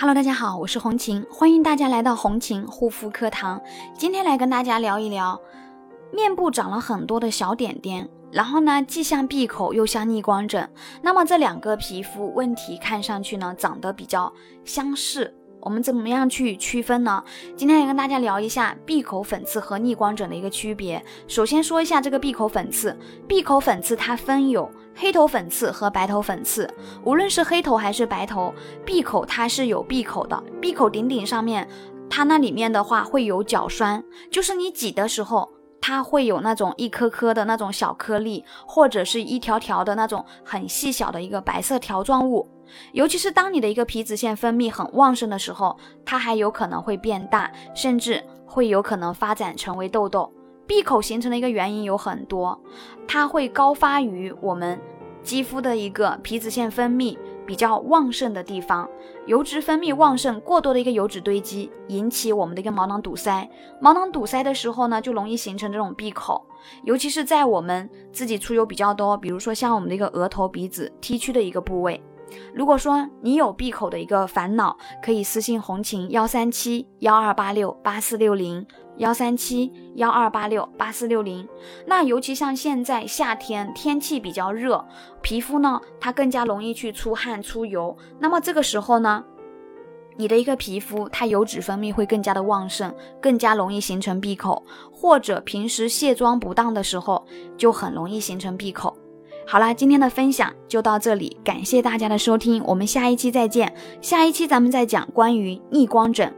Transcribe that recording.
Hello，大家好，我是红琴，欢迎大家来到红琴护肤课堂。今天来跟大家聊一聊，面部长了很多的小点点，然后呢，既像闭口又像逆光疹。那么这两个皮肤问题看上去呢，长得比较相似。我们怎么样去区分呢？今天来跟大家聊一下闭口粉刺和逆光疹的一个区别。首先说一下这个闭口粉刺，闭口粉刺它分有黑头粉刺和白头粉刺。无论是黑头还是白头，闭口它是有闭口的，闭口顶顶上面，它那里面的话会有角栓，就是你挤的时候。它会有那种一颗颗的那种小颗粒，或者是一条条的那种很细小的一个白色条状物。尤其是当你的一个皮脂腺分泌很旺盛的时候，它还有可能会变大，甚至会有可能发展成为痘痘。闭口形成的一个原因有很多，它会高发于我们肌肤的一个皮脂腺分泌。比较旺盛的地方，油脂分泌旺盛，过多的一个油脂堆积，引起我们的一个毛囊堵塞。毛囊堵塞的时候呢，就容易形成这种闭口，尤其是在我们自己出油比较多，比如说像我们的一个额头、鼻子、T 区的一个部位。如果说你有闭口的一个烦恼，可以私信红琴幺三七幺二八六八四六零。幺三七幺二八六八四六零，那尤其像现在夏天天气比较热，皮肤呢它更加容易去出汗出油，那么这个时候呢，你的一个皮肤它油脂分泌会更加的旺盛，更加容易形成闭口，或者平时卸妆不当的时候就很容易形成闭口。好了，今天的分享就到这里，感谢大家的收听，我们下一期再见，下一期咱们再讲关于逆光疹。